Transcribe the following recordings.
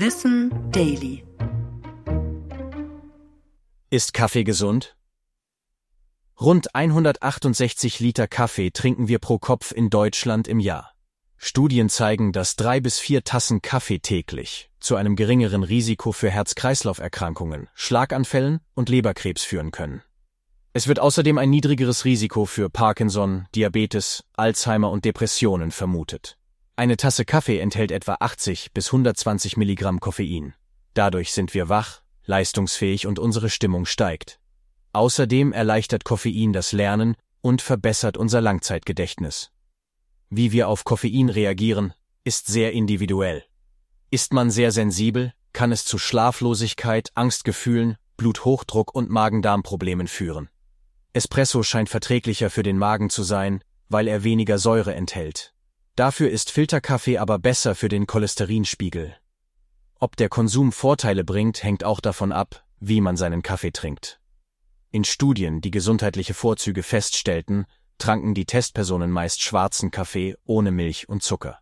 Wissen Daily. Ist Kaffee gesund? Rund 168 Liter Kaffee trinken wir pro Kopf in Deutschland im Jahr. Studien zeigen, dass drei bis vier Tassen Kaffee täglich zu einem geringeren Risiko für Herz-Kreislauf-Erkrankungen, Schlaganfällen und Leberkrebs führen können. Es wird außerdem ein niedrigeres Risiko für Parkinson, Diabetes, Alzheimer und Depressionen vermutet. Eine Tasse Kaffee enthält etwa 80 bis 120 Milligramm Koffein. Dadurch sind wir wach, leistungsfähig und unsere Stimmung steigt. Außerdem erleichtert Koffein das Lernen und verbessert unser Langzeitgedächtnis. Wie wir auf Koffein reagieren, ist sehr individuell. Ist man sehr sensibel, kann es zu Schlaflosigkeit, Angstgefühlen, Bluthochdruck und Magen-Darm-Problemen führen. Espresso scheint verträglicher für den Magen zu sein, weil er weniger Säure enthält. Dafür ist Filterkaffee aber besser für den Cholesterinspiegel. Ob der Konsum Vorteile bringt, hängt auch davon ab, wie man seinen Kaffee trinkt. In Studien, die gesundheitliche Vorzüge feststellten, tranken die Testpersonen meist schwarzen Kaffee ohne Milch und Zucker.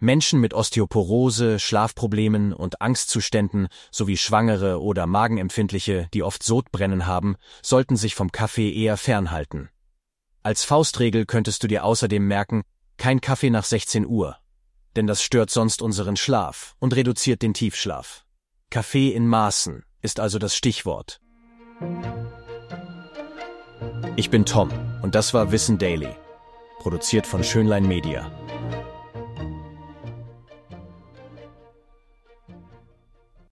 Menschen mit Osteoporose, Schlafproblemen und Angstzuständen sowie Schwangere oder Magenempfindliche, die oft Sodbrennen haben, sollten sich vom Kaffee eher fernhalten. Als Faustregel könntest du dir außerdem merken, kein Kaffee nach 16 Uhr, denn das stört sonst unseren Schlaf und reduziert den Tiefschlaf. Kaffee in Maßen ist also das Stichwort. Ich bin Tom und das war Wissen Daily, produziert von Schönlein Media.